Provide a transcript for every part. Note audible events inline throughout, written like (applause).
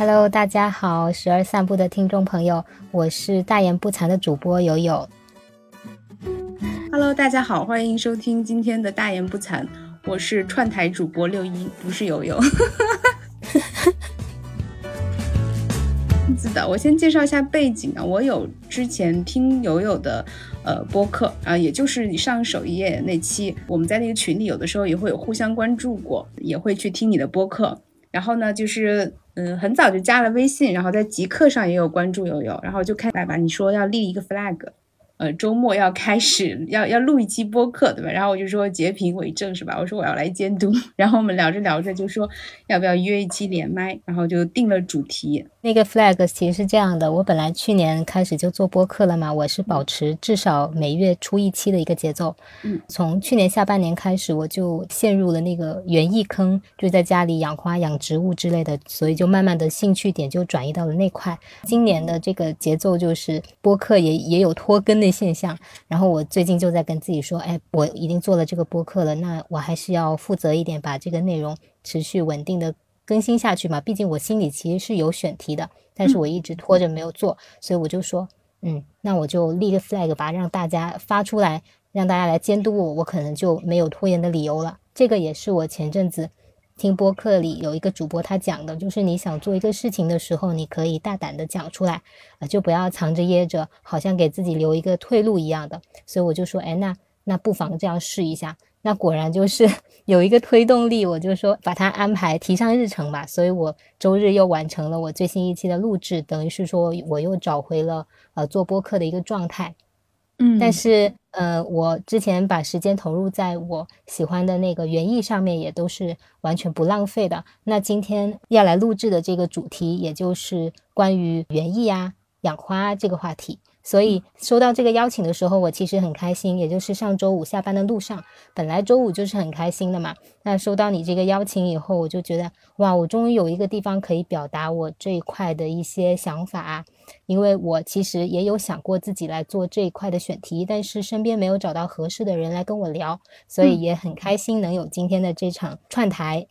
Hello，大家好，时而散步的听众朋友，我是大言不惭的主播友友。Hello，大家好，欢迎收听今天的大言不惭，我是串台主播六一，不是友友。(laughs) 是的，我先介绍一下背景啊，我有之前听友友的呃播客啊，也就是你上首页那期，我们在那个群里有的时候也会有互相关注过，也会去听你的播客。然后呢，就是嗯，很早就加了微信，然后在极客上也有关注悠悠，然后就看来吧，你说要立一个 flag。呃，周末要开始要要录一期播客，对吧？然后我就说截屏为证，是吧？我说我要来监督。(laughs) 然后我们聊着聊着就说要不要约一期连麦，然后就定了主题。那个 flag 其实是这样的，我本来去年开始就做播客了嘛，我是保持至少每月出一期的一个节奏。嗯，从去年下半年开始，我就陷入了那个园艺坑，就在家里养花、养植物之类的，所以就慢慢的兴趣点就转移到了那块。今年的这个节奏就是播客也也有拖更的。现象，然后我最近就在跟自己说，哎，我已经做了这个播客了，那我还是要负责一点，把这个内容持续稳定的更新下去嘛。毕竟我心里其实是有选题的，但是我一直拖着没有做，所以我就说，嗯，那我就立个 flag 吧，让大家发出来，让大家来监督我，我可能就没有拖延的理由了。这个也是我前阵子。听播客里有一个主播，他讲的就是你想做一个事情的时候，你可以大胆的讲出来，啊，就不要藏着掖着，好像给自己留一个退路一样的。所以我就说，哎，那那不妨这样试一下。那果然就是 (laughs) 有一个推动力，我就说把它安排提上日程吧。所以我周日又完成了我最新一期的录制，等于是说我又找回了呃做播客的一个状态。嗯，但是呃，我之前把时间投入在我喜欢的那个园艺上面，也都是完全不浪费的。那今天要来录制的这个主题，也就是关于园艺啊、养花这个话题。所以收到这个邀请的时候，我其实很开心。也就是上周五下班的路上，本来周五就是很开心的嘛。那收到你这个邀请以后，我就觉得哇，我终于有一个地方可以表达我这一块的一些想法。因为我其实也有想过自己来做这一块的选题，但是身边没有找到合适的人来跟我聊，所以也很开心能有今天的这场串台。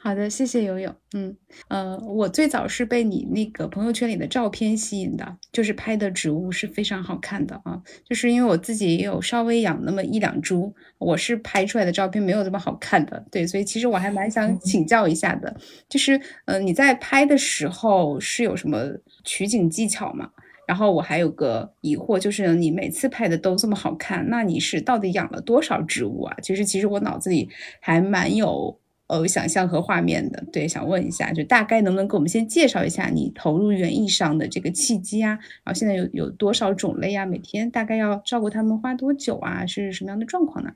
好的，谢谢游泳。嗯，呃，我最早是被你那个朋友圈里的照片吸引的，就是拍的植物是非常好看的啊。就是因为我自己也有稍微养那么一两株，我是拍出来的照片没有这么好看的。对，所以其实我还蛮想请教一下的，就是，呃，你在拍的时候是有什么取景技巧吗？然后我还有个疑惑，就是你每次拍的都这么好看，那你是到底养了多少植物啊？其实，其实我脑子里还蛮有。呃，想象和画面的，对，想问一下，就大概能不能给我们先介绍一下你投入园艺上的这个契机啊？然后现在有有多少种类啊？每天大概要照顾他们花多久啊？是什么样的状况呢？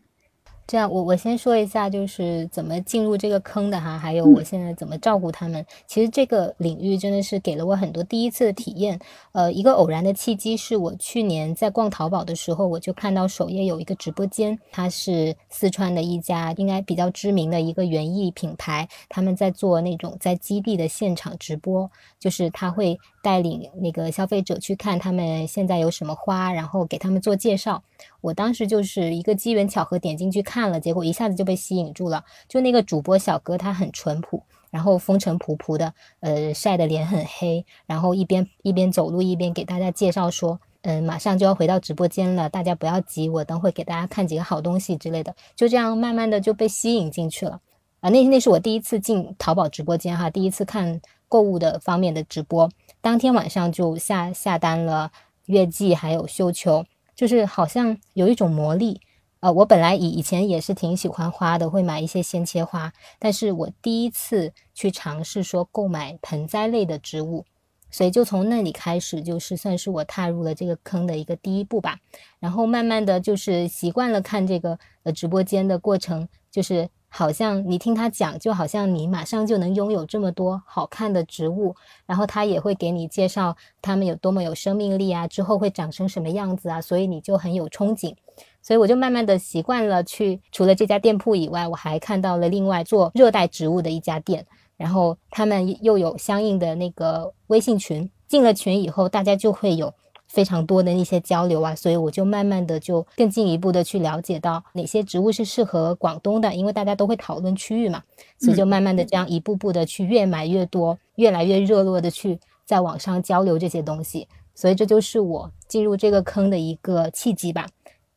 这样，我我先说一下，就是怎么进入这个坑的哈，还有我现在怎么照顾他们。其实这个领域真的是给了我很多第一次的体验。呃，一个偶然的契机是我去年在逛淘宝的时候，我就看到首页有一个直播间，它是四川的一家应该比较知名的一个园艺品牌，他们在做那种在基地的现场直播，就是他会带领那个消费者去看他们现在有什么花，然后给他们做介绍。我当时就是一个机缘巧合点进去看了，结果一下子就被吸引住了。就那个主播小哥，他很淳朴，然后风尘仆仆的，呃，晒的脸很黑，然后一边一边走路一边给大家介绍说，嗯，马上就要回到直播间了，大家不要急，我等会给大家看几个好东西之类的。就这样慢慢的就被吸引进去了。啊，那那是我第一次进淘宝直播间哈，第一次看购物的方面的直播，当天晚上就下下单了月季还有绣球。就是好像有一种魔力，呃，我本来以以前也是挺喜欢花的，会买一些鲜切花，但是我第一次去尝试说购买盆栽类的植物，所以就从那里开始，就是算是我踏入了这个坑的一个第一步吧。然后慢慢的就是习惯了看这个呃直播间的过程，就是。好像你听他讲，就好像你马上就能拥有这么多好看的植物，然后他也会给你介绍他们有多么有生命力啊，之后会长成什么样子啊，所以你就很有憧憬。所以我就慢慢的习惯了去，除了这家店铺以外，我还看到了另外做热带植物的一家店，然后他们又有相应的那个微信群，进了群以后，大家就会有。非常多的一些交流啊，所以我就慢慢的就更进一步的去了解到哪些植物是适合广东的，因为大家都会讨论区域嘛，所以就慢慢的这样一步步的去越买越多，越越来越热络的去在网上交流这些东西，所以这就是我进入这个坑的一个契机吧。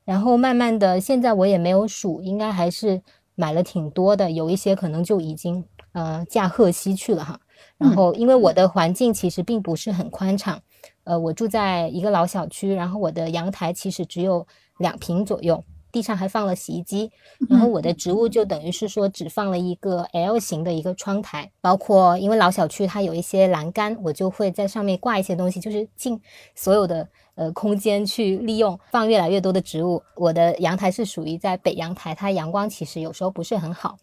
然后慢慢的，现在我也没有数，应该还是买了挺多的，有一些可能就已经呃驾鹤西去了哈。然后因为我的环境其实并不是很宽敞，呃，我住在一个老小区，然后我的阳台其实只有两平左右。地上还放了洗衣机，然后我的植物就等于是说只放了一个 L 型的一个窗台，包括因为老小区它有一些栏杆，我就会在上面挂一些东西，就是尽所有的呃空间去利用，放越来越多的植物。我的阳台是属于在北阳台，它阳光其实有时候不是很好。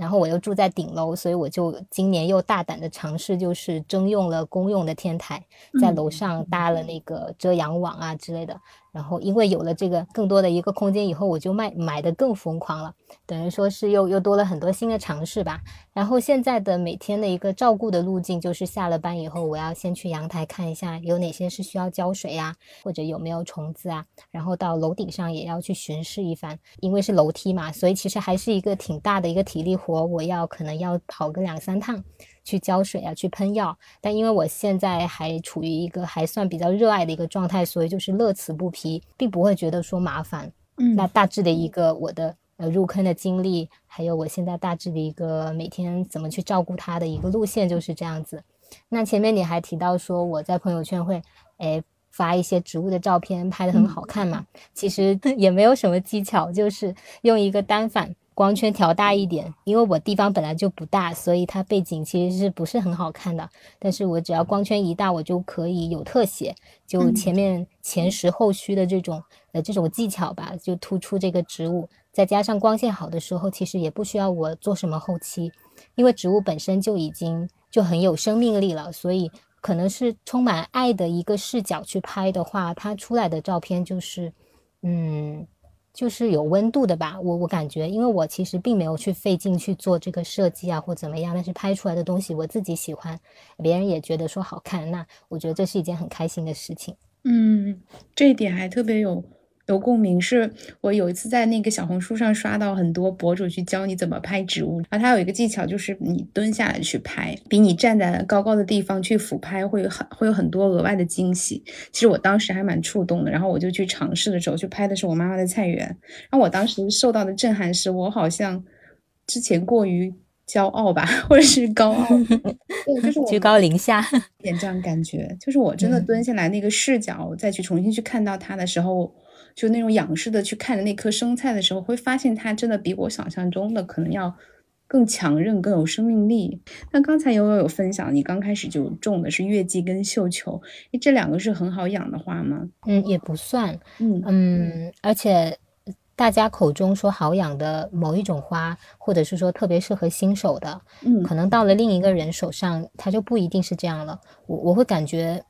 然后我又住在顶楼，所以我就今年又大胆的尝试，就是征用了公用的天台，在楼上搭了那个遮阳网啊之类的。然后因为有了这个更多的一个空间以后，我就卖买的更疯狂了，等于说是又又多了很多新的尝试吧。然后现在的每天的一个照顾的路径，就是下了班以后，我要先去阳台看一下有哪些是需要浇水呀，或者有没有虫子啊。然后到楼顶上也要去巡视一番，因为是楼梯嘛，所以其实还是一个挺大的一个体力活，我要可能要跑个两三趟。去浇水啊，去喷药，但因为我现在还处于一个还算比较热爱的一个状态，所以就是乐此不疲，并不会觉得说麻烦。嗯，那大致的一个我的呃入坑的经历，还有我现在大致的一个每天怎么去照顾它的一个路线就是这样子。那前面你还提到说我在朋友圈会诶发一些植物的照片，拍的很好看嘛，其实 (laughs) 也没有什么技巧，就是用一个单反。光圈调大一点，因为我地方本来就不大，所以它背景其实是不是很好看的。但是我只要光圈一大，我就可以有特写，就前面前实后虚的这种呃这种技巧吧，就突出这个植物。再加上光线好的时候，其实也不需要我做什么后期，因为植物本身就已经就很有生命力了，所以可能是充满爱的一个视角去拍的话，它出来的照片就是嗯。就是有温度的吧，我我感觉，因为我其实并没有去费劲去做这个设计啊，或怎么样，但是拍出来的东西我自己喜欢，别人也觉得说好看，那我觉得这是一件很开心的事情。嗯，这一点还特别有。有共鸣，是我有一次在那个小红书上刷到很多博主去教你怎么拍植物，然后他有一个技巧，就是你蹲下来去拍，比你站在高高的地方去俯拍会有很会有很多额外的惊喜。其实我当时还蛮触动的，然后我就去尝试的时候，去拍的是我妈妈的菜园，然后我当时受到的震撼是我好像之前过于骄傲吧，或者是高傲，(laughs) 对，就是居高临下，点这样感觉，就是我真的蹲下来那个视角，再去重新去看到它的时候。就那种仰视的去看着那颗生菜的时候，会发现它真的比我想象中的可能要更强韧、更有生命力。那刚才悠悠有分享，你刚开始就种的是月季跟绣球，这两个是很好养的花吗？嗯，也不算。嗯嗯，而且大家口中说好养的某一种花，或者是说特别适合新手的，嗯，可能到了另一个人手上，它就不一定是这样了。我我会感觉。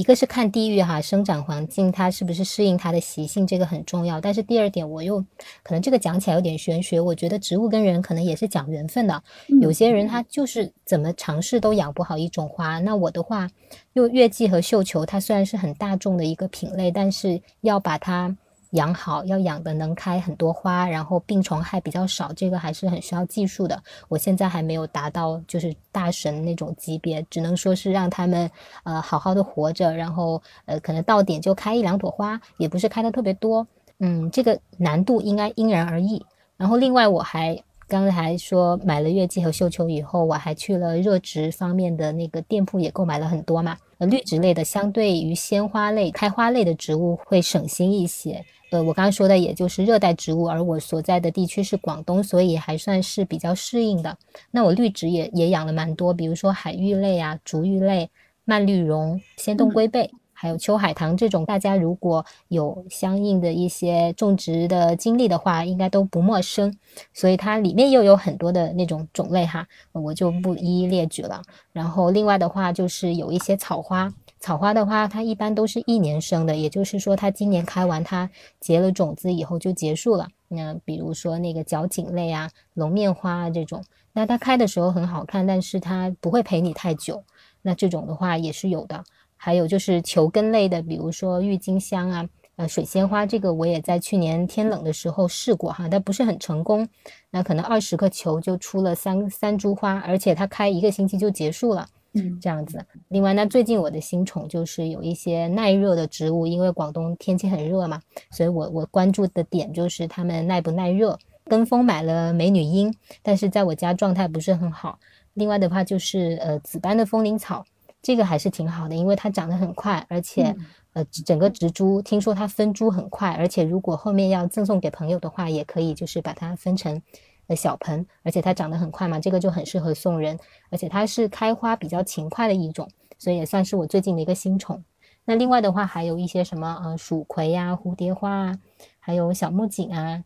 一个是看地域哈，生长环境它是不是适应它的习性，这个很重要。但是第二点，我又可能这个讲起来有点玄学。我觉得植物跟人可能也是讲缘分的。有些人他就是怎么尝试都养不好一种花。那我的话，用月季和绣球，它虽然是很大众的一个品类，但是要把它。养好要养的能开很多花，然后病虫害比较少，这个还是很需要技术的。我现在还没有达到就是大神那种级别，只能说是让他们呃好好的活着，然后呃可能到点就开一两朵花，也不是开的特别多。嗯，这个难度应该因人而异。然后另外我还刚才说买了月季和绣球以后，我还去了热植方面的那个店铺，也购买了很多嘛。呃，绿植类的相对于鲜花类、开花类的植物会省心一些。呃，我刚刚说的也就是热带植物，而我所在的地区是广东，所以还算是比较适应的。那我绿植也也养了蛮多，比如说海芋类啊、竹芋类、蔓绿绒、仙洞龟背，还有秋海棠这种。大家如果有相应的一些种植的经历的话，应该都不陌生。所以它里面又有很多的那种种类哈，我就不一一列举了。然后另外的话就是有一些草花。草花的话，它一般都是一年生的，也就是说，它今年开完，它结了种子以后就结束了。那比如说那个角堇类啊、龙面花啊这种，那它开的时候很好看，但是它不会陪你太久。那这种的话也是有的。还有就是球根类的，比如说郁金香啊、呃水仙花，这个我也在去年天冷的时候试过哈，但不是很成功。那可能二十个球就出了三三株花，而且它开一个星期就结束了。嗯，这样子。另外，那最近我的新宠就是有一些耐热的植物，因为广东天气很热嘛，所以我我关注的点就是它们耐不耐热。跟风买了美女樱，但是在我家状态不是很好。另外的话就是呃紫斑的风铃草，这个还是挺好的，因为它长得很快，而且呃整个植株听说它分株很快，而且如果后面要赠送给朋友的话，也可以就是把它分成的小盆，而且它长得很快嘛，这个就很适合送人，而且它是开花比较勤快的一种，所以也算是我最近的一个新宠。那另外的话还有一些什么呃蜀葵呀、蝴蝶花啊，还有小木槿啊。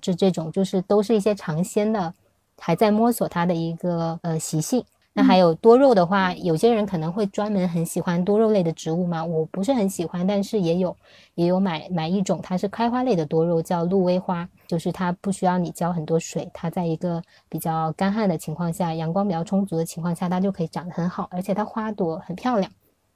这这种就是都是一些尝鲜的，还在摸索它的一个呃习性。那还有多肉的话，有些人可能会专门很喜欢多肉类的植物嘛，我不是很喜欢，但是也有也有买买一种，它是开花类的多肉，叫鹿薇花，就是它不需要你浇很多水，它在一个比较干旱的情况下，阳光比较充足的情况下，它就可以长得很好，而且它花朵很漂亮。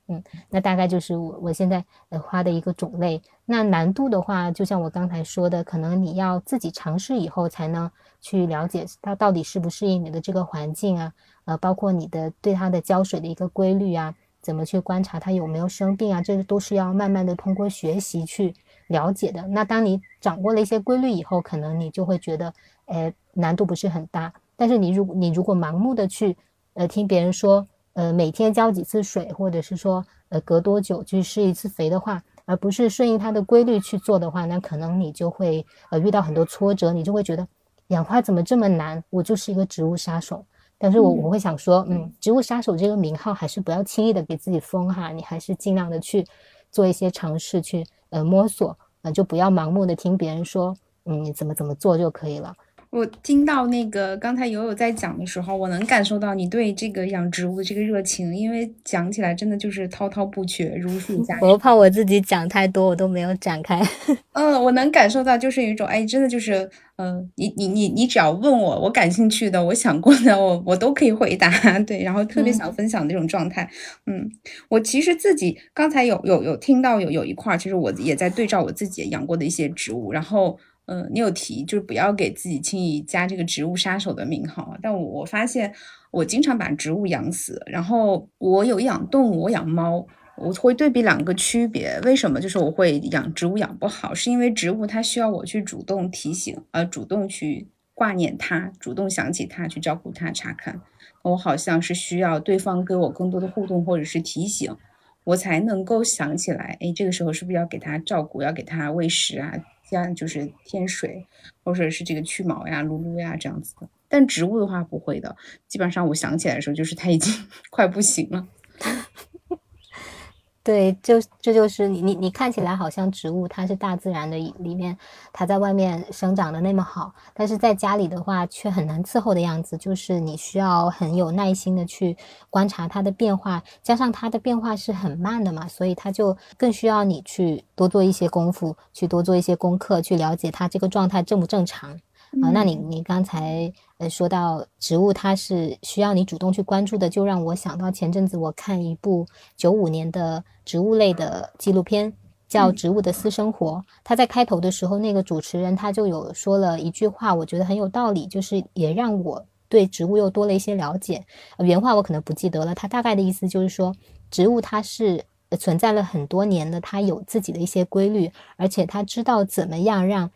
嗯，那大概就是我我现在呃花的一个种类。那难度的话，就像我刚才说的，可能你要自己尝试以后才能去了解它到底适不适应你的这个环境啊，呃，包括你的对它的浇水的一个规律啊，怎么去观察它有没有生病啊，这都是要慢慢的通过学习去了解的。那当你掌握了一些规律以后，可能你就会觉得，呃，难度不是很大。但是你如你如果盲目的去呃听别人说。呃，每天浇几次水，或者是说，呃，隔多久去施一次肥的话，而不是顺应它的规律去做的话，那可能你就会呃遇到很多挫折，你就会觉得养花怎么这么难？我就是一个植物杀手。但是我我会想说，嗯，植物杀手这个名号还是不要轻易的给自己封哈，你还是尽量的去做一些尝试，去呃摸索，呃，就不要盲目的听别人说，嗯，你怎么怎么做就可以了。我听到那个刚才友友在讲的时候，我能感受到你对这个养植物的这个热情，因为讲起来真的就是滔滔不绝，如数家珍。我怕我自己讲太多，我都没有展开。(laughs) 嗯，我能感受到，就是有一种哎，真的就是，嗯，你你你你只要问我，我感兴趣的，我想过的，我我都可以回答。(laughs) 对，然后特别想分享那种状态。嗯，我其实自己刚才有有有听到有有一块，其实我也在对照我自己养过的一些植物，然后。嗯，你有提就是不要给自己轻易加这个植物杀手的名号，但我我发现我经常把植物养死，然后我有养动物，我养猫，我会对比两个区别。为什么？就是我会养植物养不好，是因为植物它需要我去主动提醒，呃，主动去挂念它，主动想起它，去照顾它，查看。我好像是需要对方给我更多的互动或者是提醒，我才能够想起来，哎，这个时候是不是要给它照顾，要给它喂食啊？像就是添水，或者是这个去毛呀、撸撸呀这样子的。但植物的话不会的，基本上我想起来的时候，就是它已经 (laughs) 快不行了。对，就这就是你你你看起来好像植物，它是大自然的里面，它在外面生长的那么好，但是在家里的话却很难伺候的样子。就是你需要很有耐心的去观察它的变化，加上它的变化是很慢的嘛，所以它就更需要你去多做一些功夫，去多做一些功课，去了解它这个状态正不正常。啊，那你你刚才呃说到植物，它是需要你主动去关注的，就让我想到前阵子我看一部九五年的植物类的纪录片，叫《植物的私生活》。它在开头的时候，那个主持人他就有说了一句话，我觉得很有道理，就是也让我对植物又多了一些了解。原话我可能不记得了，他大概的意思就是说，植物它是存在了很多年的，它有自己的一些规律，而且它知道怎么样让。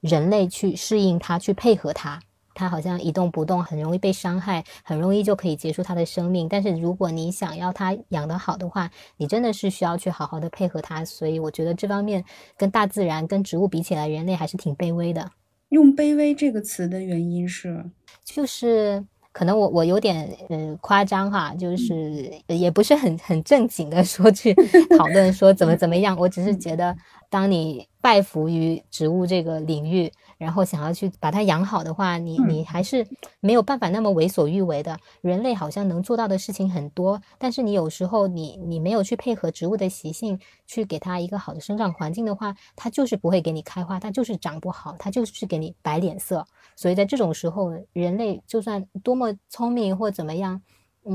人类去适应它，去配合它，它好像一动不动，很容易被伤害，很容易就可以结束它的生命。但是如果你想要它养得好的话，你真的是需要去好好的配合它。所以我觉得这方面跟大自然、跟植物比起来，人类还是挺卑微的。用“卑微”这个词的原因是，就是可能我我有点呃夸张哈，就是也不是很很正经的说去 (laughs) 讨论说怎么怎么样，我只是觉得。当你拜服于植物这个领域，然后想要去把它养好的话，你你还是没有办法那么为所欲为的。人类好像能做到的事情很多，但是你有时候你你没有去配合植物的习性，去给它一个好的生长环境的话，它就是不会给你开花，它就是长不好，它就是给你摆脸色。所以在这种时候，人类就算多么聪明或怎么样，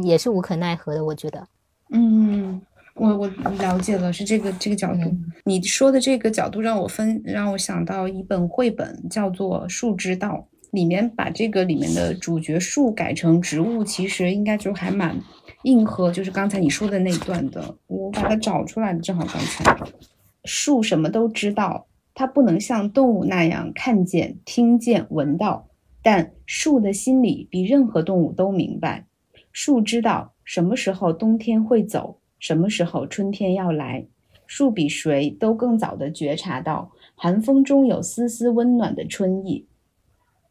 也是无可奈何的。我觉得，嗯。我我了解了，是这个这个角度。你说的这个角度让我分让我想到一本绘本，叫做《树之道》。里面把这个里面的主角树改成植物，其实应该就还蛮硬核，就是刚才你说的那段的。我把它找出来了，正好刚才树什么都知道，它不能像动物那样看见、听见、闻到，但树的心里比任何动物都明白。树知道什么时候冬天会走，什么时候春天要来。树比谁都更早地觉察到寒风中有丝丝温暖的春意。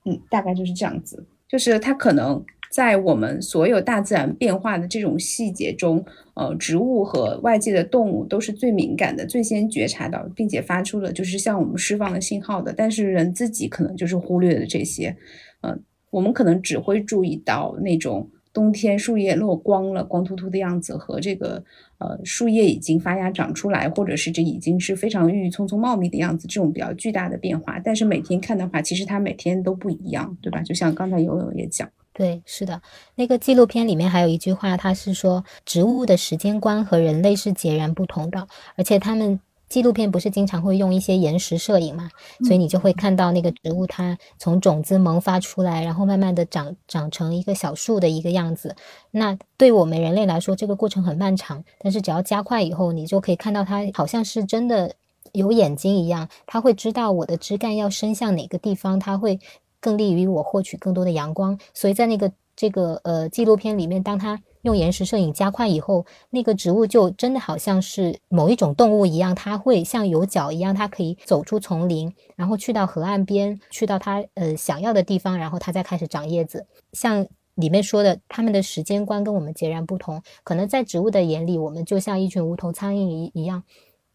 嗯，大概就是这样子，就是它可能在我们所有大自然变化的这种细节中，呃，植物和外界的动物都是最敏感的，最先觉察到，并且发出了就是向我们释放的信号的。但是人自己可能就是忽略了这些，嗯，我们可能只会注意到那种冬天树叶落光了，光秃秃的样子和这个。呃，树叶已经发芽长出来，或者是这已经是非常郁郁葱葱茂密的样子，这种比较巨大的变化。但是每天看的话，其实它每天都不一样，对吧？就像刚才游泳也讲，对，是的，那个纪录片里面还有一句话，它是说植物的时间观和人类是截然不同的，而且它们。纪录片不是经常会用一些延时摄影嘛，所以你就会看到那个植物它从种子萌发出来，然后慢慢的长长成一个小树的一个样子。那对我们人类来说，这个过程很漫长，但是只要加快以后，你就可以看到它好像是真的有眼睛一样，它会知道我的枝干要伸向哪个地方，它会更利于我获取更多的阳光。所以在那个这个呃纪录片里面，当它用延时摄影加快以后，那个植物就真的好像是某一种动物一样，它会像有脚一样，它可以走出丛林，然后去到河岸边，去到它呃想要的地方，然后它再开始长叶子。像里面说的，它们的时间观跟我们截然不同。可能在植物的眼里，我们就像一群无头苍蝇一一样，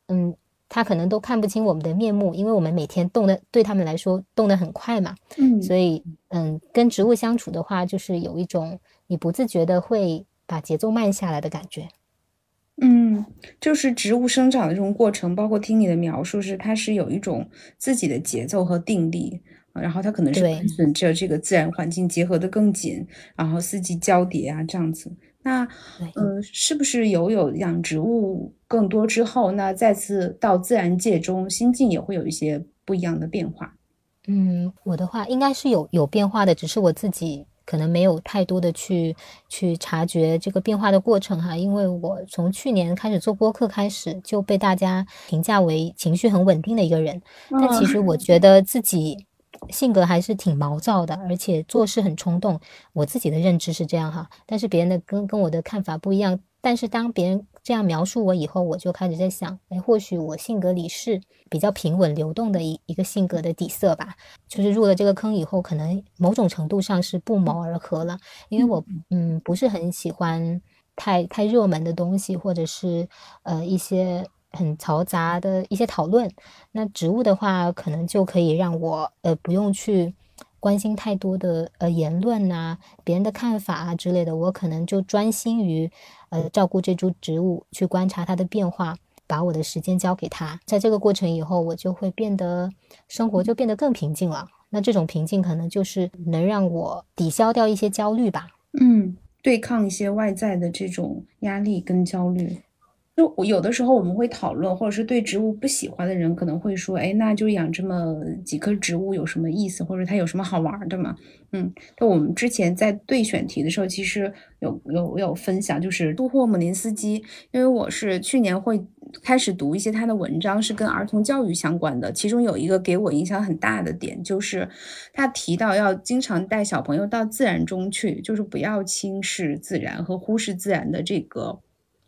嗯，它可能都看不清我们的面目，因为我们每天动的对他们来说动得很快嘛，嗯，所以嗯，跟植物相处的话，就是有一种你不自觉的会。把节奏慢下来的感觉，嗯，就是植物生长的这种过程，包括听你的描述，是它是有一种自己的节奏和定力，然后它可能是跟着这个自然环境结合的更紧，然后四季交叠啊这样子。那，呃，是不是有有养植物更多之后，那再次到自然界中，心境也会有一些不一样的变化？嗯，我的话应该是有有变化的，只是我自己。可能没有太多的去去察觉这个变化的过程哈，因为我从去年开始做播客开始就被大家评价为情绪很稳定的一个人，但其实我觉得自己性格还是挺毛躁的，而且做事很冲动，我自己的认知是这样哈，但是别人的跟跟我的看法不一样，但是当别人。这样描述我以后，我就开始在想，哎，或许我性格里是比较平稳流动的一一个性格的底色吧。就是入了这个坑以后，可能某种程度上是不谋而合了，因为我嗯不是很喜欢太太热门的东西，或者是呃一些很嘈杂的一些讨论。那植物的话，可能就可以让我呃不用去。关心太多的呃言论呐，别人的看法啊之类的，我可能就专心于呃照顾这株植物，去观察它的变化，把我的时间交给他。在这个过程以后，我就会变得生活就变得更平静了。那这种平静可能就是能让我抵消掉一些焦虑吧。嗯，对抗一些外在的这种压力跟焦虑。就我有的时候我们会讨论，或者是对植物不喜欢的人可能会说：“哎，那就养这么几棵植物有什么意思？或者它有什么好玩的吗？”嗯，就我们之前在对选题的时候，其实有有有分享，就是杜霍姆林斯基，因为我是去年会开始读一些他的文章，是跟儿童教育相关的。其中有一个给我影响很大的点，就是他提到要经常带小朋友到自然中去，就是不要轻视自然和忽视自然的这个，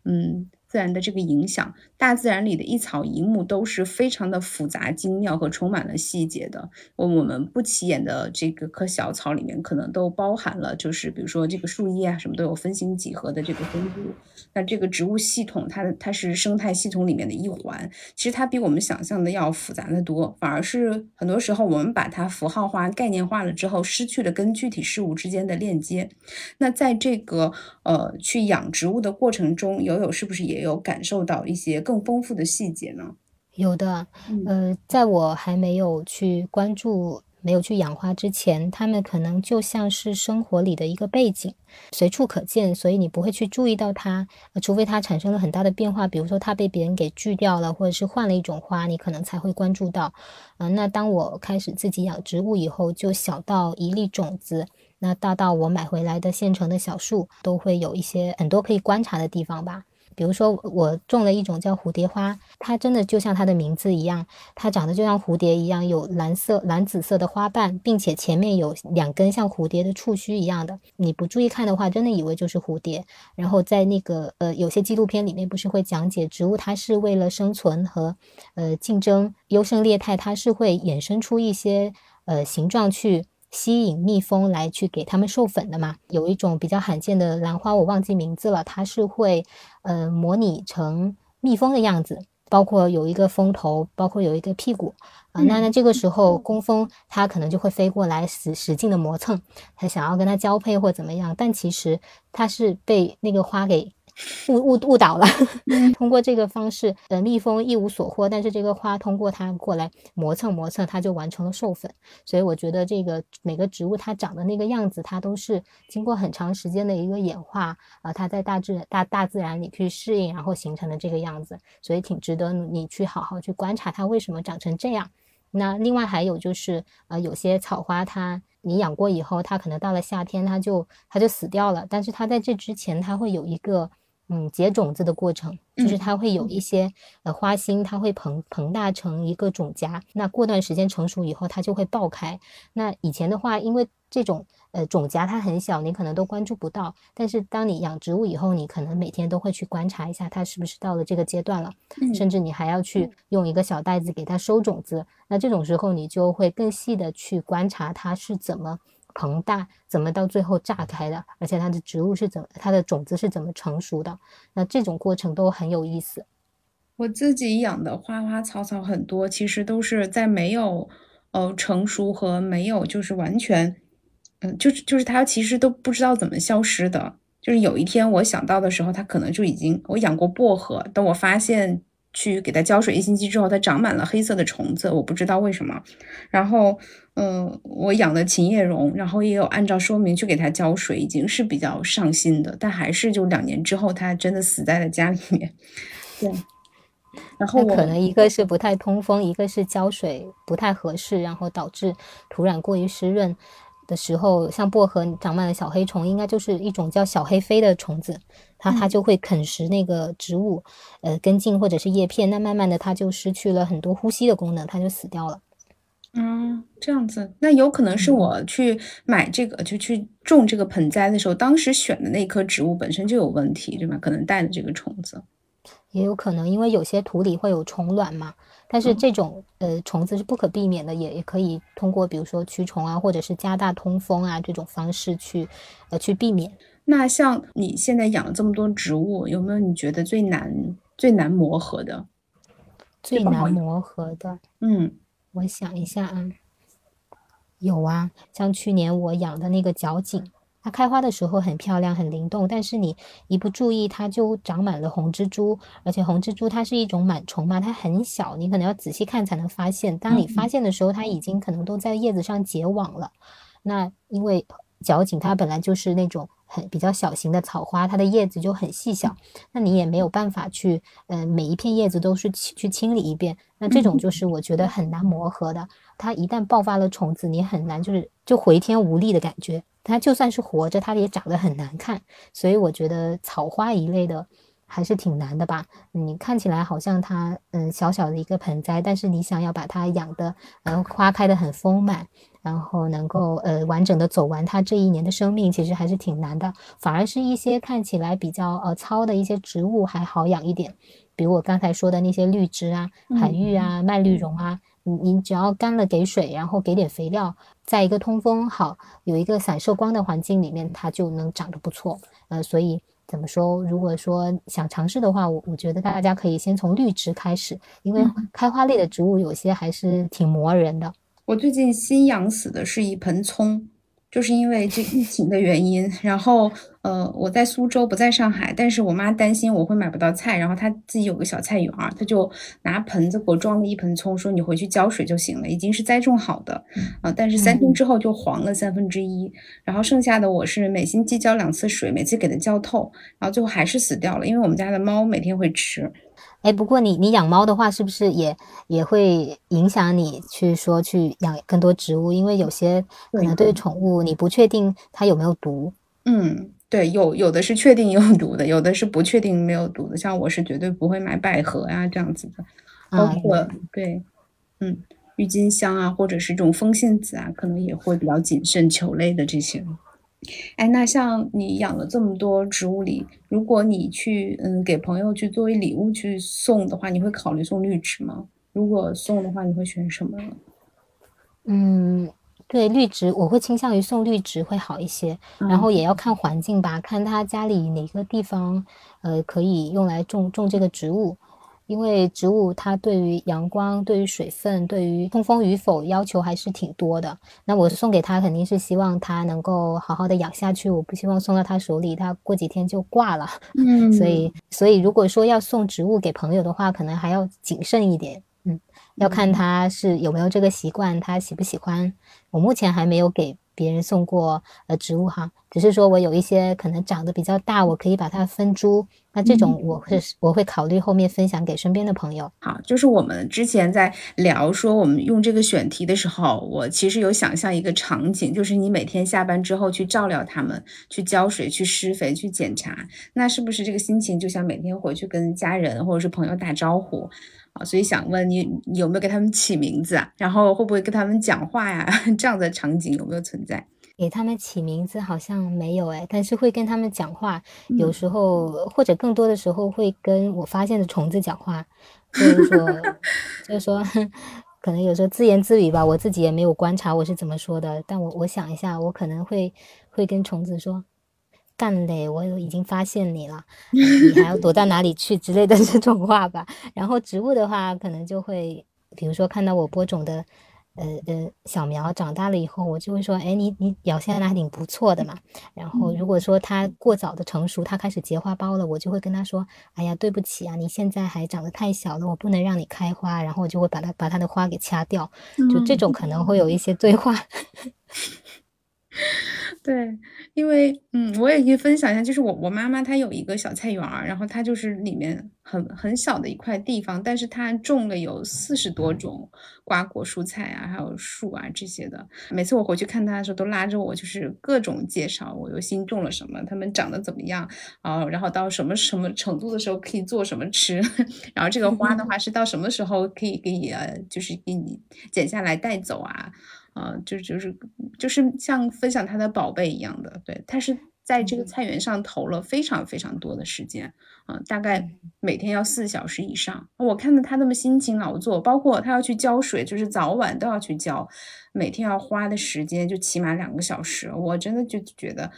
嗯。自然的这个影响，大自然里的一草一木都是非常的复杂、精妙和充满了细节的。我我们不起眼的这个棵小草里面，可能都包含了，就是比如说这个树叶啊，什么都有分形几何的这个分布。那这个植物系统，它的它是生态系统里面的一环，其实它比我们想象的要复杂的多。反而是很多时候我们把它符号化、概念化了之后，失去了跟具体事物之间的链接。那在这个呃去养植物的过程中，友友是不是也？有感受到一些更丰富的细节呢？有的，呃，在我还没有去关注没有去养花之前，它们可能就像是生活里的一个背景，随处可见，所以你不会去注意到它，除非它产生了很大的变化，比如说它被别人给锯掉了，或者是换了一种花，你可能才会关注到。嗯，那当我开始自己养植物以后，就小到一粒种子，那大到我买回来的现成的小树，都会有一些很多可以观察的地方吧。比如说，我种了一种叫蝴蝶花，它真的就像它的名字一样，它长得就像蝴蝶一样，有蓝色、蓝紫色的花瓣，并且前面有两根像蝴蝶的触须一样的。你不注意看的话，真的以为就是蝴蝶。然后在那个呃，有些纪录片里面不是会讲解植物，它是为了生存和呃竞争优胜劣汰，它是会衍生出一些呃形状去。吸引蜜蜂来去给它们授粉的嘛，有一种比较罕见的兰花，我忘记名字了，它是会呃模拟成蜜蜂的样子，包括有一个蜂头，包括有一个屁股啊。那那这个时候工蜂它可能就会飞过来使使劲的磨蹭，它想要跟它交配或怎么样，但其实它是被那个花给。误误误导了，(laughs) 通过这个方式，呃，蜜蜂一无所获，但是这个花通过它过来磨蹭磨蹭，它就完成了授粉。所以我觉得这个每个植物它长的那个样子，它都是经过很长时间的一个演化啊，它在大自大大自然里去适应，然后形成的这个样子，所以挺值得你去好好去观察它为什么长成这样。那另外还有就是，呃，有些草花它你养过以后，它可能到了夏天它就它就死掉了，但是它在这之前它会有一个。嗯，结种子的过程就是它会有一些呃花心，它会膨膨大成一个种荚。那过段时间成熟以后，它就会爆开。那以前的话，因为这种呃种荚它很小，你可能都关注不到。但是当你养植物以后，你可能每天都会去观察一下它是不是到了这个阶段了，甚至你还要去用一个小袋子给它收种子。那这种时候，你就会更细的去观察它是怎么。膨大怎么到最后炸开的？而且它的植物是怎么，它的种子是怎么成熟的？那这种过程都很有意思。我自己养的花花草草很多，其实都是在没有呃成熟和没有就是完全，嗯，就是就是它其实都不知道怎么消失的。就是有一天我想到的时候，它可能就已经我养过薄荷，等我发现。去给它浇水一星期之后，它长满了黑色的虫子，我不知道为什么。然后，嗯，我养的琴叶榕，然后也有按照说明去给它浇水，已经是比较上心的，但还是就两年之后，它真的死在了家里面。对，然后可能一个是不太通风，一个是浇水不太合适，然后导致土壤过于湿润。的时候，像薄荷长满了小黑虫，应该就是一种叫小黑飞的虫子，它它就会啃食那个植物，呃根茎或者是叶片，那慢慢的它就失去了很多呼吸的功能，它就死掉了。嗯，这样子，那有可能是我去买这个就去种这个盆栽的时候，当时选的那棵植物本身就有问题，对吧？可能带了这个虫子。也有可能，因为有些土里会有虫卵嘛。但是这种呃虫子是不可避免的，也也可以通过比如说驱虫啊，或者是加大通风啊这种方式去呃去避免。那像你现在养了这么多植物，有没有你觉得最难最难磨合的？最难磨合的，嗯，我想一下啊，有啊，像去年我养的那个角堇。它开花的时候很漂亮，很灵动，但是你一不注意，它就长满了红蜘蛛。而且红蜘蛛它是一种螨虫嘛，它很小，你可能要仔细看才能发现。当你发现的时候，它已经可能都在叶子上结网了。那因为角堇它本来就是那种很比较小型的草花，它的叶子就很细小，那你也没有办法去，呃，每一片叶子都是去清理一遍。那这种就是我觉得很难磨合的。它一旦爆发了虫子，你很难就是就回天无力的感觉。它就算是活着，它也长得很难看，所以我觉得草花一类的还是挺难的吧。你看起来好像它嗯小小的一个盆栽，但是你想要把它养的嗯花开的很丰满，然后能够呃完整的走完它这一年的生命，其实还是挺难的。反而是一些看起来比较呃糙的一些植物还好养一点，比如我刚才说的那些绿植啊、海芋啊、麦绿绒啊。你你只要干了给水，然后给点肥料，在一个通风好、有一个散射光的环境里面，它就能长得不错。呃，所以怎么说？如果说想尝试的话，我我觉得大家可以先从绿植开始，因为开花类的植物有些还是挺磨人的。我最近新养死的是一盆葱，就是因为这疫情的原因，然后呃，我在苏州，不在上海，但是我妈担心我会买不到菜，然后她自己有个小菜园儿，她就拿盆子给我装了一盆葱，说你回去浇水就行了，已经是栽种好的啊，但是三天之后就黄了三分之一，然后剩下的我是每星期浇两次水，每次给它浇透，然后最后还是死掉了，因为我们家的猫每天会吃。哎，不过你你养猫的话，是不是也也会影响你去说去养更多植物？因为有些可能对宠物你不确定它有没有毒。嗯，对，有有的是确定有毒的，有的是不确定没有毒的。像我是绝对不会买百合啊这样子的，包括对，嗯，郁金香啊，或者是这种风信子啊，可能也会比较谨慎球类的这些。哎，那像你养了这么多植物里，如果你去嗯给朋友去作为礼物去送的话，你会考虑送绿植吗？如果送的话，你会选什么？嗯，对，绿植我会倾向于送绿植会好一些，然后也要看环境吧，看他家里哪个地方呃可以用来种种这个植物。因为植物它对于阳光、对于水分、对于通风与否要求还是挺多的。那我送给他肯定是希望他能够好好的养下去，我不希望送到他手里，他过几天就挂了。(laughs) 嗯，所以所以如果说要送植物给朋友的话，可能还要谨慎一点。嗯，要看他是有没有这个习惯，他喜不喜欢。我目前还没有给。别人送过呃植物哈，只是说我有一些可能长得比较大，我可以把它分株。那这种我会我会考虑后面分享给身边的朋友。好，就是我们之前在聊说我们用这个选题的时候，我其实有想象一个场景，就是你每天下班之后去照料它们，去浇水、去施肥、去检查，那是不是这个心情就像每天回去跟家人或者是朋友打招呼？啊，所以想问你有没有给他们起名字啊？然后会不会跟他们讲话呀？(laughs) 这样的场景有没有存在？给他们起名字好像没有哎，但是会跟他们讲话，有时候或者更多的时候会跟我发现的虫子讲话，就是说，就是说，(laughs) 可能有时候自言自语吧，我自己也没有观察我是怎么说的，但我我想一下，我可能会会跟虫子说。干嘞！我已经发现你了，你还要躲到哪里去之类的这种话吧。然后植物的话，可能就会，比如说看到我播种的，呃呃小苗长大了以后，我就会说，哎，你你表现的还挺不错的嘛。然后如果说它过早的成熟，它开始结花苞了，我就会跟他说，哎呀，对不起啊，你现在还长得太小了，我不能让你开花。然后我就会把它把它的花给掐掉。就这种可能会有一些对话。(laughs) (laughs) 对，因为嗯，我也可以分享一下，就是我我妈妈她有一个小菜园儿，然后她就是里面很很小的一块地方，但是她种了有四十多种瓜果蔬菜啊，还有树啊这些的。每次我回去看她的时候，都拉着我，就是各种介绍我又新种了什么，它们长得怎么样啊，然后到什么什么程度的时候可以做什么吃，(laughs) 然后这个花的话是到什么时候可以给你呃，就是给你剪下来带走啊。啊，就就是就是像分享他的宝贝一样的，对他是在这个菜园上投了非常非常多的时间啊，大概每天要四小时以上。我看到他那么辛勤劳作，包括他要去浇水，就是早晚都要去浇，每天要花的时间就起码两个小时，我真的就觉得。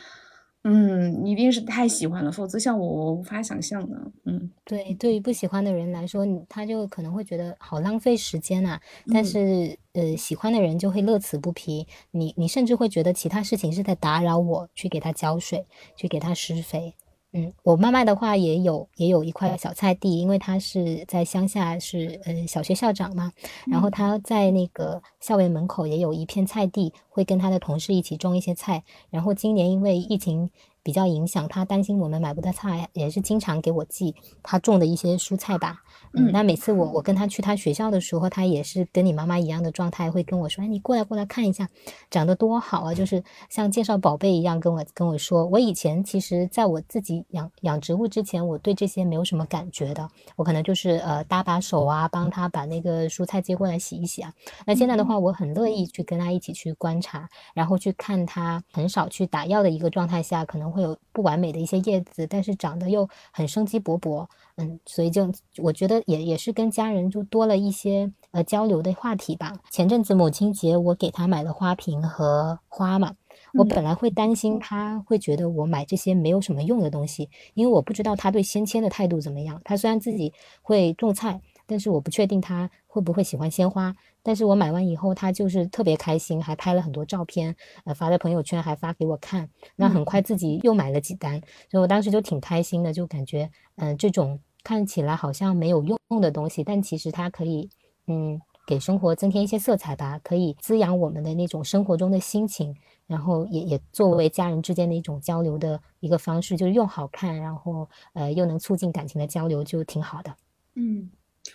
嗯，一定是太喜欢了，否则像我，我无法想象的。嗯，对，对于不喜欢的人来说，他就可能会觉得好浪费时间啊。但是，呃，喜欢的人就会乐此不疲。你，你甚至会觉得其他事情是在打扰我，去给他浇水，去给他施肥。嗯，我妈妈的话也有也有一块小菜地，因为她是在乡下，是呃小学校长嘛，然后她在那个校园门口也有一片菜地，会跟她的同事一起种一些菜。然后今年因为疫情比较影响，他担心我们买不到菜，也是经常给我寄他种的一些蔬菜吧。嗯，那每次我我跟他去他学校的时候，他也是跟你妈妈一样的状态，会跟我说：“哎，你过来过来看一下，长得多好啊！”就是像介绍宝贝一样跟我跟我说。我以前其实在我自己养养植物之前，我对这些没有什么感觉的，我可能就是呃搭把手啊，帮他把那个蔬菜接过来洗一洗啊。那现在的话，我很乐意去跟他一起去观察，然后去看他很少去打药的一个状态下，可能会有不完美的一些叶子，但是长得又很生机勃勃。嗯，所以就我觉得也也是跟家人就多了一些呃交流的话题吧。前阵子母亲节，我给他买了花瓶和花嘛。我本来会担心他会觉得我买这些没有什么用的东西，因为我不知道他对鲜切的态度怎么样。他虽然自己会种菜。但是我不确定他会不会喜欢鲜花。但是我买完以后，他就是特别开心，还拍了很多照片，呃，发在朋友圈，还发给我看。那很快自己又买了几单，所以我当时就挺开心的，就感觉，嗯，这种看起来好像没有用的东西，但其实它可以，嗯，给生活增添一些色彩吧，可以滋养我们的那种生活中的心情，然后也也作为家人之间的一种交流的一个方式，就是又好看，然后呃又能促进感情的交流，就挺好的。嗯。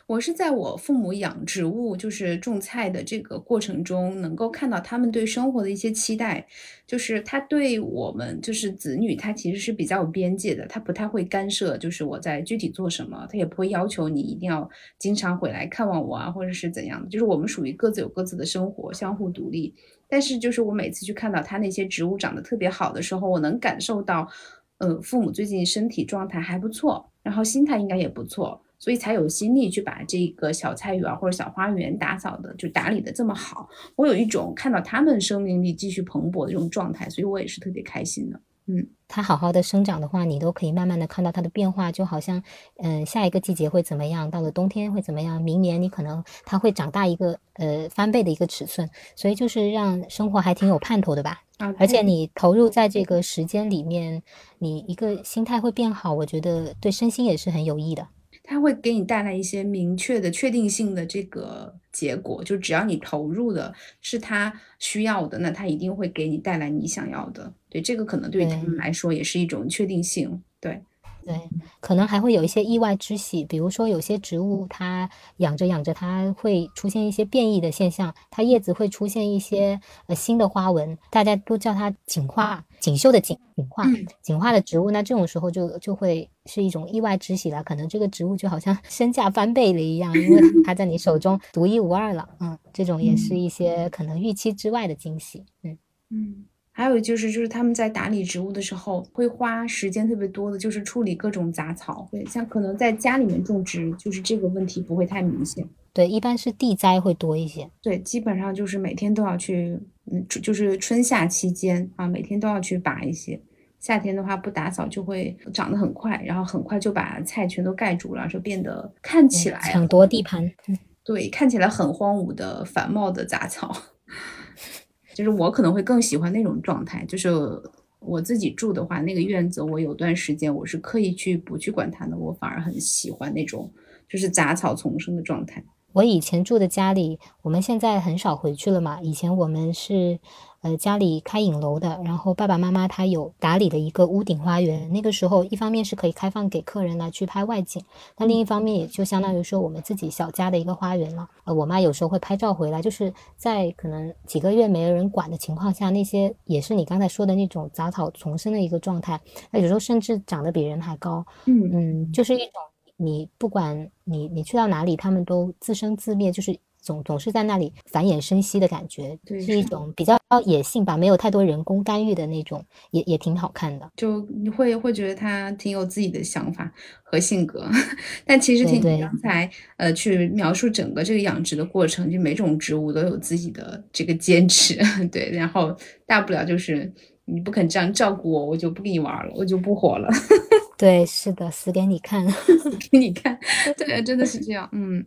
我是在我父母养植物，就是种菜的这个过程中，能够看到他们对生活的一些期待。就是他对我们，就是子女，他其实是比较有边界的，他不太会干涉，就是我在具体做什么，他也不会要求你一定要经常回来看望我啊，或者是怎样的。就是我们属于各自有各自的生活，相互独立。但是，就是我每次去看到他那些植物长得特别好的时候，我能感受到，呃，父母最近身体状态还不错，然后心态应该也不错。所以才有心力去把这个小菜园或者小花园打扫的就打理的这么好。我有一种看到他们生命力继续蓬勃的这种状态，所以我也是特别开心的。嗯，它好好的生长的话，你都可以慢慢的看到它的变化，就好像，嗯，下一个季节会怎么样，到了冬天会怎么样，明年你可能它会长大一个呃翻倍的一个尺寸，所以就是让生活还挺有盼头的吧。啊，而且你投入在这个时间里面，你一个心态会变好，我觉得对身心也是很有益的。它会给你带来一些明确的、确定性的这个结果，就只要你投入的是他需要的，那他一定会给你带来你想要的。对，这个可能对于他们来说也是一种确定性。对。对，可能还会有一些意外之喜，比如说有些植物它养着养着，它会出现一些变异的现象，它叶子会出现一些呃新的花纹，大家都叫它锦花，锦绣的锦，锦花，锦花的植物，那这种时候就就会是一种意外之喜了，可能这个植物就好像 (laughs) 身价翻倍了一样，因为 (laughs) 它在你手中独一无二了，嗯，这种也是一些可能预期之外的惊喜，嗯嗯。还有就是，就是他们在打理植物的时候，会花时间特别多的，就是处理各种杂草。对，像可能在家里面种植，就是这个问题不会太明显。对，一般是地栽会多一些。对，基本上就是每天都要去，嗯，就是春夏期间啊，每天都要去拔一些。夏天的话不打扫就会长得很快，然后很快就把菜全都盖住了，就变得看起来抢夺地盘。对，看起来很荒芜的繁茂的杂草。就是我可能会更喜欢那种状态，就是我自己住的话，那个院子我有段时间我是刻意去不去管它的，我反而很喜欢那种就是杂草丛生的状态。我以前住的家里，我们现在很少回去了嘛。以前我们是，呃，家里开影楼的，然后爸爸妈妈他有打理的一个屋顶花园。那个时候，一方面是可以开放给客人来去拍外景，那另一方面也就相当于说我们自己小家的一个花园了。呃，我妈有时候会拍照回来，就是在可能几个月没有人管的情况下，那些也是你刚才说的那种杂草丛生的一个状态。那有时候甚至长得比人还高。嗯嗯，就是一种。你不管你你去到哪里，他们都自生自灭，就是总总是在那里繁衍生息的感觉，是一种比较野性吧，没有太多人工干预的那种，也也挺好看的。就你会会觉得他挺有自己的想法和性格，(laughs) 但其实听你刚才呃去描述整个这个养殖的过程，就每种植物都有自己的这个坚持，(laughs) 对，然后大不了就是你不肯这样照顾我，我就不跟你玩了，我就不活了。(laughs) 对，是的，死给你看，给你看，对，真的是这样。嗯，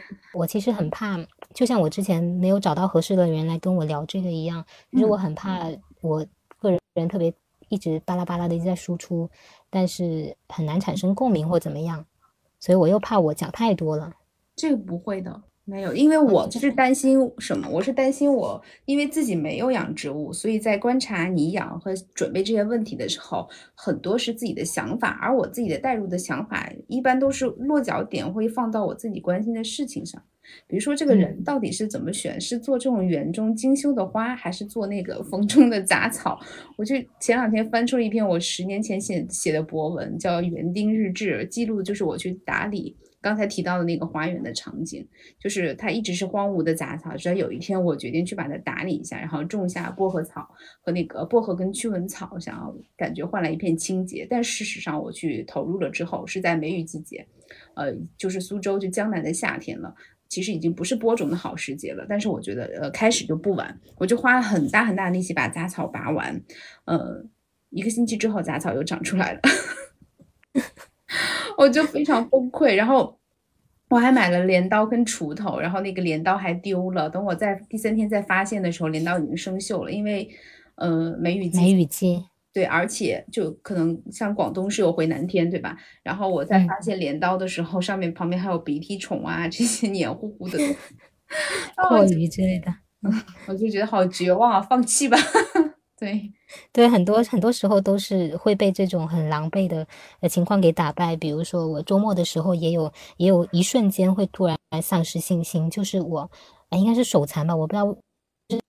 (laughs) 我其实很怕，就像我之前没有找到合适的人来跟我聊这个一样，就是我很怕我个人人特别一直巴拉巴拉的一直在输出，但是很难产生共鸣或怎么样，所以我又怕我讲太多了。这个不会的。没有，因为我是担心什么？我是担心我因为自己没有养植物，所以在观察你养和准备这些问题的时候，很多是自己的想法，而我自己的带入的想法一般都是落脚点会放到我自己关心的事情上。比如说，这个人到底是怎么选？是做这种园中精修的花，还是做那个风中的杂草？我就前两天翻出了一篇我十年前写写的博文，叫《园丁日志》，记录就是我去打理。刚才提到的那个花园的场景，就是它一直是荒芜的杂草，直到有一天我决定去把它打理一下，然后种下薄荷草和那个薄荷跟驱蚊草，想要感觉换来一片清洁。但事实上，我去投入了之后，是在梅雨季节，呃，就是苏州就江南的夏天了，其实已经不是播种的好时节了。但是我觉得，呃，开始就不晚，我就花了很大很大的力气把杂草拔完，呃，一个星期之后杂草又长出来了。(laughs) 我就非常崩溃，然后我还买了镰刀跟锄头，然后那个镰刀还丢了。等我在第三天再发现的时候，镰刀已经生锈了，因为呃梅雨季。梅雨季。对，而且就可能像广东是有回南天，对吧？然后我在发现镰刀的时候，上面旁边还有鼻涕虫啊，这些黏糊糊的 (laughs) 阔鱼之类的，(laughs) 我就觉得好绝望啊，放弃吧。对，(laughs) 对，很多很多时候都是会被这种很狼狈的呃情况给打败。比如说我周末的时候，也有也有一瞬间会突然丧失信心，就是我应该是手残吧，我不知道。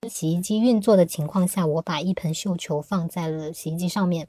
洗衣机运作的情况下，我把一盆绣球放在了洗衣机上面，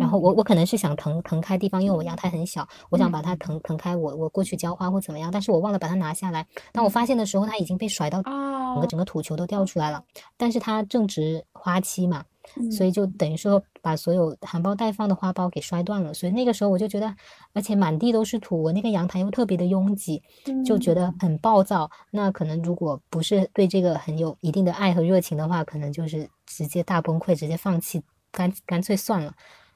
然后我我可能是想腾腾开地方，因为我阳台很小，我想把它腾腾开，我我过去浇花或怎么样，但是我忘了把它拿下来。当我发现的时候，它已经被甩到整个整个土球都掉出来了，但是它正值花期嘛。所以就等于说把所有含苞待放的花苞给摔断了，所以那个时候我就觉得，而且满地都是土，我那个阳台又特别的拥挤，就觉得很暴躁。那可能如果不是对这个很有一定的爱和热情的话，可能就是直接大崩溃，直接放弃，干干脆算了。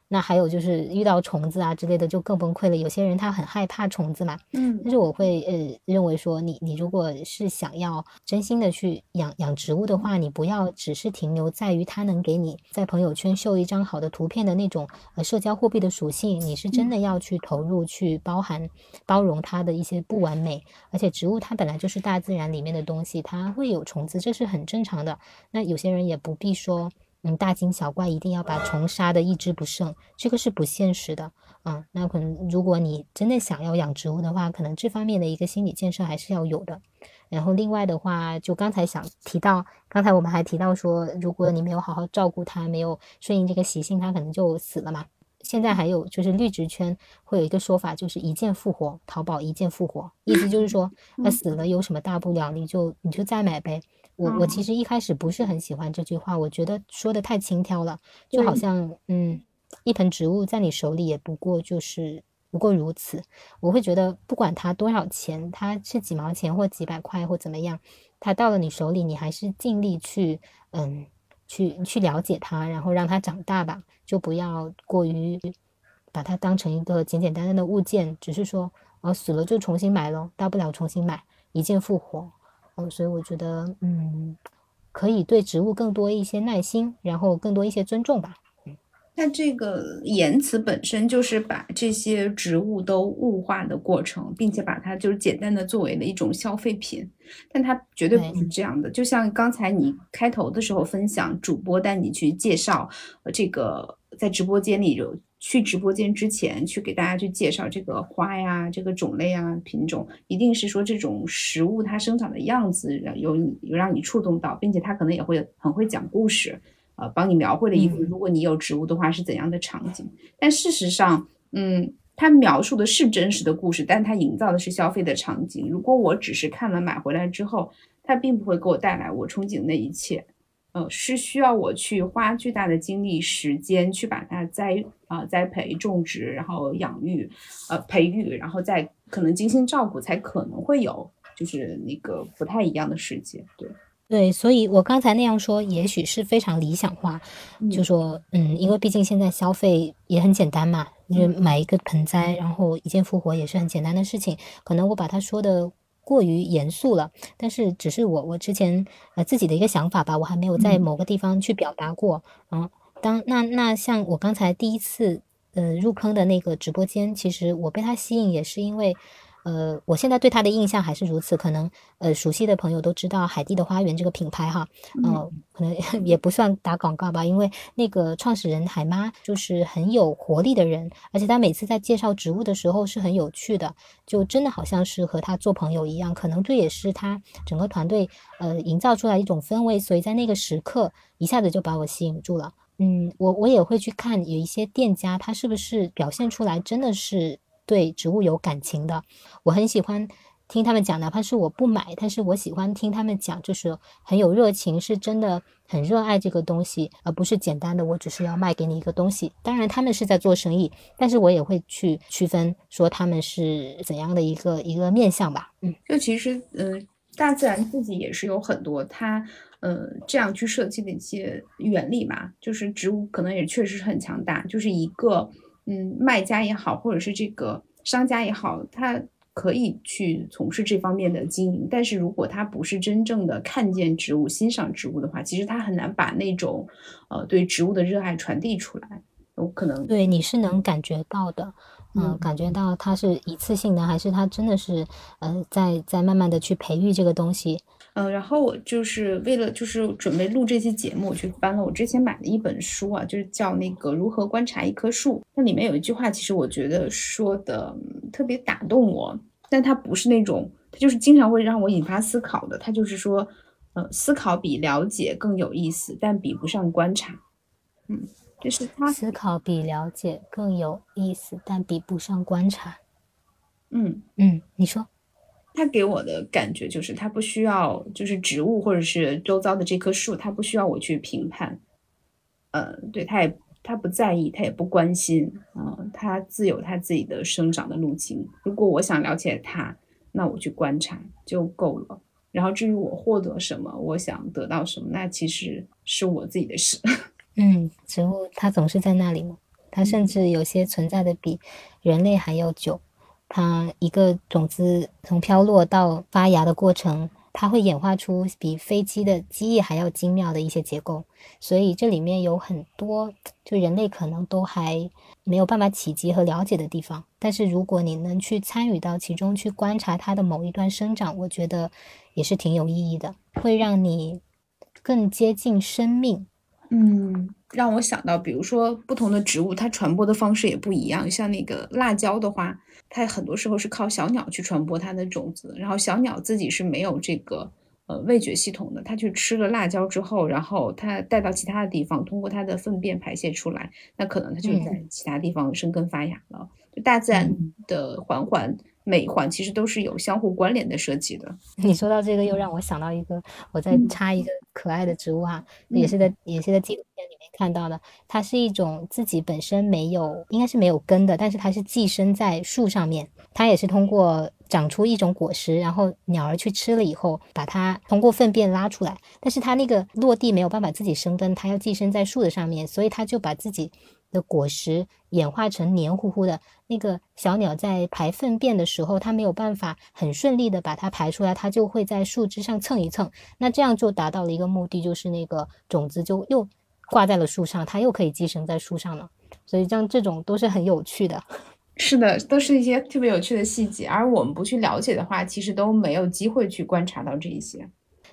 那还有就是遇到虫子啊之类的就更崩溃了。有些人他很害怕虫子嘛，嗯，但是我会呃认为说，你你如果是想要真心的去养养植物的话，你不要只是停留在于它能给你在朋友圈秀一张好的图片的那种呃社交货币的属性，你是真的要去投入去包含包容它的一些不完美。而且植物它本来就是大自然里面的东西，它会有虫子，这是很正常的。那有些人也不必说。嗯，大惊小怪，一定要把虫杀的一只不剩，这个是不现实的。嗯，那可能如果你真的想要养植物的话，可能这方面的一个心理建设还是要有的。然后另外的话，就刚才想提到，刚才我们还提到说，如果你没有好好照顾它，没有顺应这个习性，它可能就死了嘛。现在还有就是绿植圈会有一个说法，就是一键复活，淘宝一键复活，意思就是说，它死了有什么大不了，你就你就再买呗。我我其实一开始不是很喜欢这句话，我觉得说的太轻佻了，就好像嗯，一盆植物在你手里也不过就是不过如此。我会觉得不管它多少钱，它是几毛钱或几百块或怎么样，它到了你手里，你还是尽力去嗯去去了解它，然后让它长大吧，就不要过于把它当成一个简简单单的物件，只是说哦死了就重新买咯，大不了重新买，一键复活。所以我觉得，嗯，可以对植物更多一些耐心，然后更多一些尊重吧。嗯，那这个言辞本身就是把这些植物都物化的过程，并且把它就是简单的作为了一种消费品，但它绝对不是这样的。就像刚才你开头的时候分享，主播带你去介绍，呃，这个在直播间里有。去直播间之前，去给大家去介绍这个花呀，这个种类啊，品种，一定是说这种食物它生长的样子有有让你触动到，并且它可能也会很会讲故事，呃，帮你描绘了一幅如果你有植物的话是怎样的场景。但事实上，嗯，它描述的是真实的故事，但它营造的是消费的场景。如果我只是看了买回来之后，它并不会给我带来我憧憬的那一切。呃，是需要我去花巨大的精力、时间去把它栽啊栽培、种植，然后养育，呃培育，然后再可能精心照顾，才可能会有就是那个不太一样的世界。对对，所以我刚才那样说，也许是非常理想化，就说嗯，因为毕竟现在消费也很简单嘛，就买一个盆栽，然后一键复活也是很简单的事情。可能我把它说的。过于严肃了，但是只是我我之前呃自己的一个想法吧，我还没有在某个地方去表达过。嗯，当那那像我刚才第一次呃入坑的那个直播间，其实我被它吸引也是因为。呃，我现在对他的印象还是如此。可能呃，熟悉的朋友都知道海蒂的花园这个品牌哈，嗯，可能 (laughs) 也不算打广告吧，因为那个创始人海妈就是很有活力的人，而且他每次在介绍植物的时候是很有趣的，就真的好像是和他做朋友一样。可能这也是他整个团队呃营造出来一种氛围，所以在那个时刻一下子就把我吸引住了。嗯，我我也会去看有一些店家，他是不是表现出来真的是。对植物有感情的，我很喜欢听他们讲，哪怕是我不买，但是我喜欢听他们讲，就是很有热情，是真的很热爱这个东西，而不是简单的我只是要卖给你一个东西。当然他们是在做生意，但是我也会去区分说他们是怎样的一个一个面相吧。嗯，就其实，嗯，大自然自己也是有很多它，呃，这样去设计的一些原理嘛。就是植物可能也确实很强大，就是一个。嗯，卖家也好，或者是这个商家也好，他可以去从事这方面的经营，但是如果他不是真正的看见植物、欣赏植物的话，其实他很难把那种呃对植物的热爱传递出来。有可能对你是能感觉到的，感觉到它是一次性的，还是它真的是呃在在慢慢的去培育这个东西。嗯，然后我就是为了就是准备录这期节目，我去翻了我之前买的一本书啊，就是叫那个如何观察一棵树。那里面有一句话，其实我觉得说的特别打动我，但它不是那种，它就是经常会让我引发思考的。它就是说，呃，思考比了解更有意思，但比不上观察。嗯，就是他思考比了解更有意思，但比不上观察。嗯嗯，你说。他给我的感觉就是，他不需要，就是植物或者是周遭的这棵树，他不需要我去评判。呃，对他也他不在意，他也不关心。嗯，他自有他自己的生长的路径。如果我想了解他，那我去观察就够了。然后至于我获得什么，我想得到什么，那其实是我自己的事。嗯，植物它总是在那里嘛，它甚至有些存在的比人类还要久。它一个种子从飘落到发芽的过程，它会演化出比飞机的机翼还要精妙的一些结构，所以这里面有很多就人类可能都还没有办法企及和了解的地方。但是如果你能去参与到其中，去观察它的某一段生长，我觉得也是挺有意义的，会让你更接近生命。嗯。让我想到，比如说不同的植物，它传播的方式也不一样。像那个辣椒的话，它很多时候是靠小鸟去传播它的种子，然后小鸟自己是没有这个呃味觉系统的，它去吃了辣椒之后，然后它带到其他的地方，通过它的粪便排泄出来，那可能它就在其他地方生根发芽了。就大自然的环环。每一环其实都是有相互关联的设计的。你说到这个，又让我想到一个，我再插一个可爱的植物哈，也是在也是在纪录片里面看到的。它是一种自己本身没有，应该是没有根的，但是它是寄生在树上面。它也是通过长出一种果实，然后鸟儿去吃了以后，把它通过粪便拉出来。但是它那个落地没有办法自己生根，它要寄生在树的上面，所以它就把自己。的果实演化成黏糊糊的，那个小鸟在排粪便的时候，它没有办法很顺利的把它排出来，它就会在树枝上蹭一蹭，那这样就达到了一个目的，就是那个种子就又挂在了树上，它又可以寄生在树上了。所以像这种都是很有趣的，是的，都是一些特别有趣的细节，而我们不去了解的话，其实都没有机会去观察到这一些。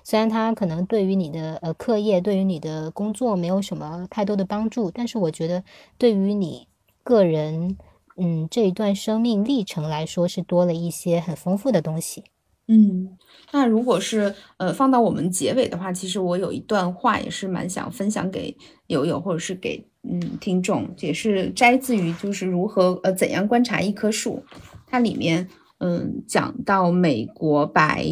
虽然它可能对于你的呃课业，对于你的工作没有什么太多的帮助，但是我觉得对于你个人，嗯，这一段生命历程来说，是多了一些很丰富的东西。嗯，那如果是呃放到我们结尾的话，其实我有一段话也是蛮想分享给友友或者是给嗯听众，也是摘自于就是如何呃怎样观察一棵树，它里面嗯讲到美国白。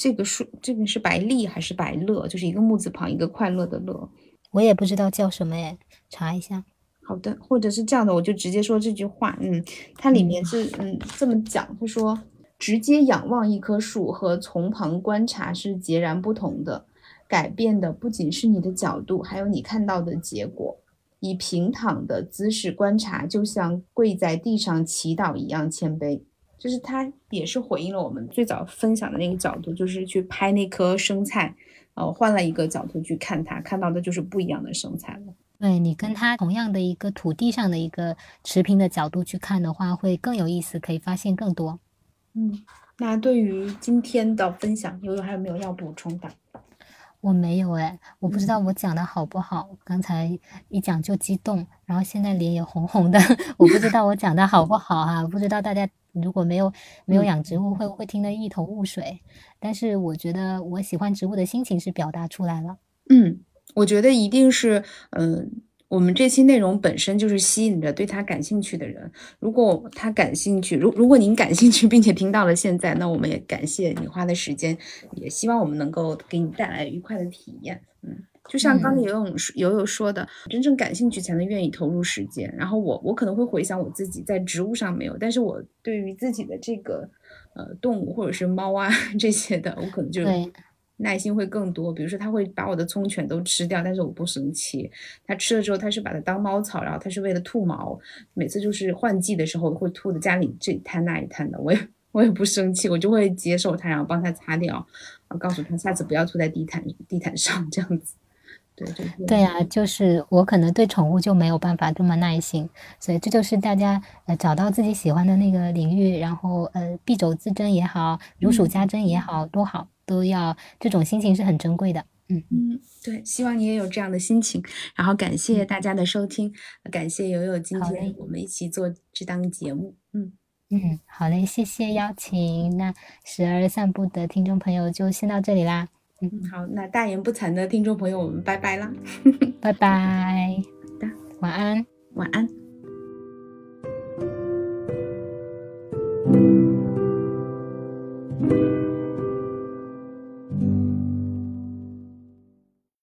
这个树，这个是白丽还是白乐？就是一个木字旁，一个快乐的乐。我也不知道叫什么哎，查一下。好的，或者是这样的，我就直接说这句话。嗯，它里面是嗯这么讲，他说：直接仰望一棵树和从旁观察是截然不同的，改变的不仅是你的角度，还有你看到的结果。以平躺的姿势观察，就像跪在地上祈祷一样谦卑。就是它也是回应了我们最早分享的那个角度，就是去拍那颗生菜，呃，换了一个角度去看它，看到的就是不一样的生菜了。对你跟它同样的一个土地上的一个持平的角度去看的话，会更有意思，可以发现更多。嗯，那对于今天的分享，悠悠还有没有要补充的？我没有哎，我不知道我讲的好不好。刚才一讲就激动，然后现在脸也红红的，(laughs) 我不知道我讲的好不好哈。不知道大家如果没有没有养植物，会不会听得一头雾水？但是我觉得我喜欢植物的心情是表达出来了。嗯，我觉得一定是嗯。我们这期内容本身就是吸引着对他感兴趣的人。如果他感兴趣，如如果您感兴趣，并且听到了现在，那我们也感谢你花的时间，也希望我们能够给你带来愉快的体验。嗯，就像刚才游泳游泳说的，真正感兴趣才能愿意投入时间。然后我我可能会回想我自己在植物上没有，但是我对于自己的这个呃动物或者是猫啊 (laughs) 这些的，我可能就。耐心会更多，比如说它会把我的葱全都吃掉，但是我不生气。它吃了之后，它是把它当猫草，然后它是为了吐毛，每次就是换季的时候会吐的家里这一滩那一滩的，我也我也不生气，我就会接受它，然后帮它擦掉，然后告诉它下次不要吐在地毯地毯上这样子。对对对呀，就是我可能对宠物就没有办法这么耐心，所以这就是大家呃找到自己喜欢的那个领域，然后呃敝帚自珍也好，如数家珍也好，多好都要这种心情是很珍贵的。嗯嗯，对，希望你也有这样的心情。然后感谢大家的收听，感谢友友今天我们一起做这档节目。嗯嗯，好嘞，谢谢邀请。那时而散步的听众朋友就先到这里啦。嗯，好，那大言不惭的听众朋友，我们拜拜啦，(laughs) 拜拜，好的，晚安，晚安。